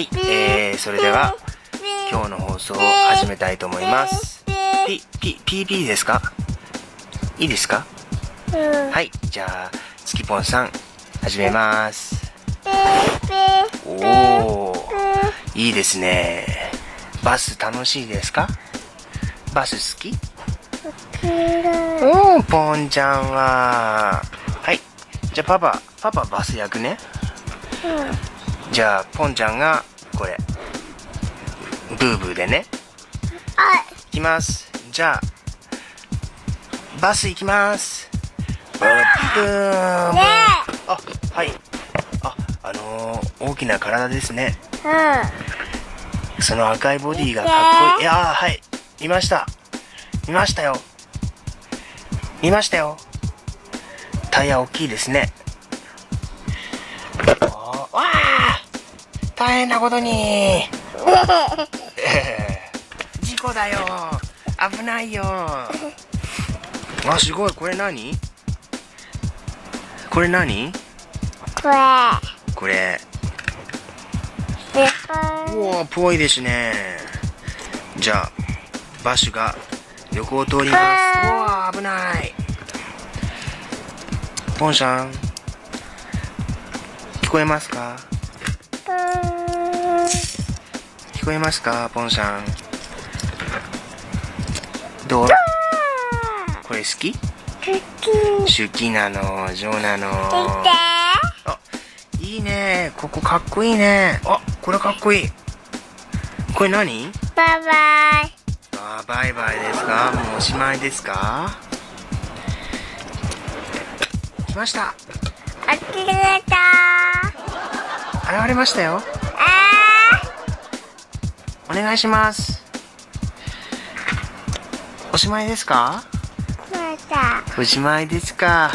はい、えー、それでは今日の放送を始めたいと思います。ピピ PB ですか？いいですか？うん。はいじゃあ月ぽんさん始めます。おおいいですね。バス楽しいですか？バス好き？うんポンちゃんは。はいじゃあパパパパバス役ね。じゃあポンちゃんがこれ。ブーブーでね。行きます。じゃあバス行きます。ブーンねあはい。ああのー、大きな体ですね。その赤いボディがかっこいい。いやーはい。見ました。見ましたよ。見ましたよ。タイヤ大きいですね大変なことに。えー事故だよ。危ないよ。あすごい。これ何？これ何？これ。これ。でうわぽいですね。じゃあバスが横を通ります。うわ危ない。ポンさん聞こえますか？聞こえますかポンさん。どう？これ好き？好き。なの上なの。あいいね。ここかっこいいね。あこれかっこいい。これ何？バイバイ。あーバイバイですか？もうおしまいですか？来ました。現れましたよ願いします。おしまいですか？おしまいですか？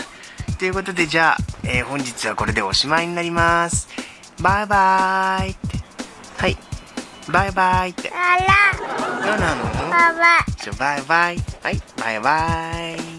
ということでじゃあ、えー本日はこれでおしまいになります。バイバイって。はい。バイバイって。あら。何なの？バイバイ。じゃあバイバイ。はい。バイバイ